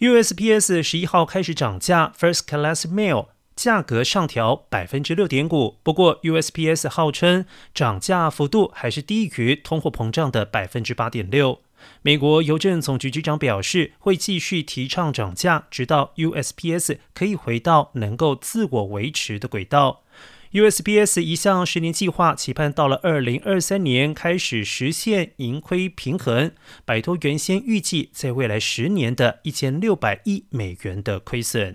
USPS 十一号开始涨价，First Class Mail 价格上调百分之六点五。不过，USPS 号称涨价幅度还是低于通货膨胀的百分之八点六。美国邮政总局局长表示，会继续提倡涨价，直到 USPS 可以回到能够自我维持的轨道。USBS 一项十年计划，期盼到了二零二三年开始实现盈亏平衡，摆脱原先预计在未来十年的一千六百亿美元的亏损。